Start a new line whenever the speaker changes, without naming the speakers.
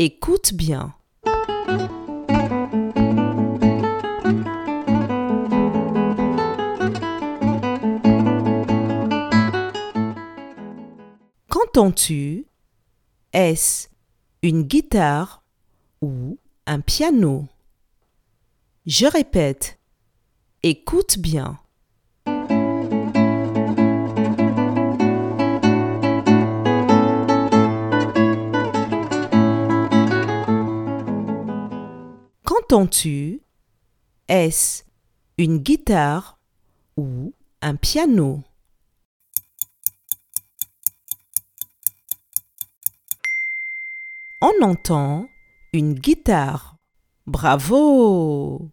Écoute bien. Qu'entends-tu? Est-ce une guitare ou un piano? Je répète. Écoute bien. Qu'entends-tu? Est-ce une guitare ou un piano? On entend une guitare. Bravo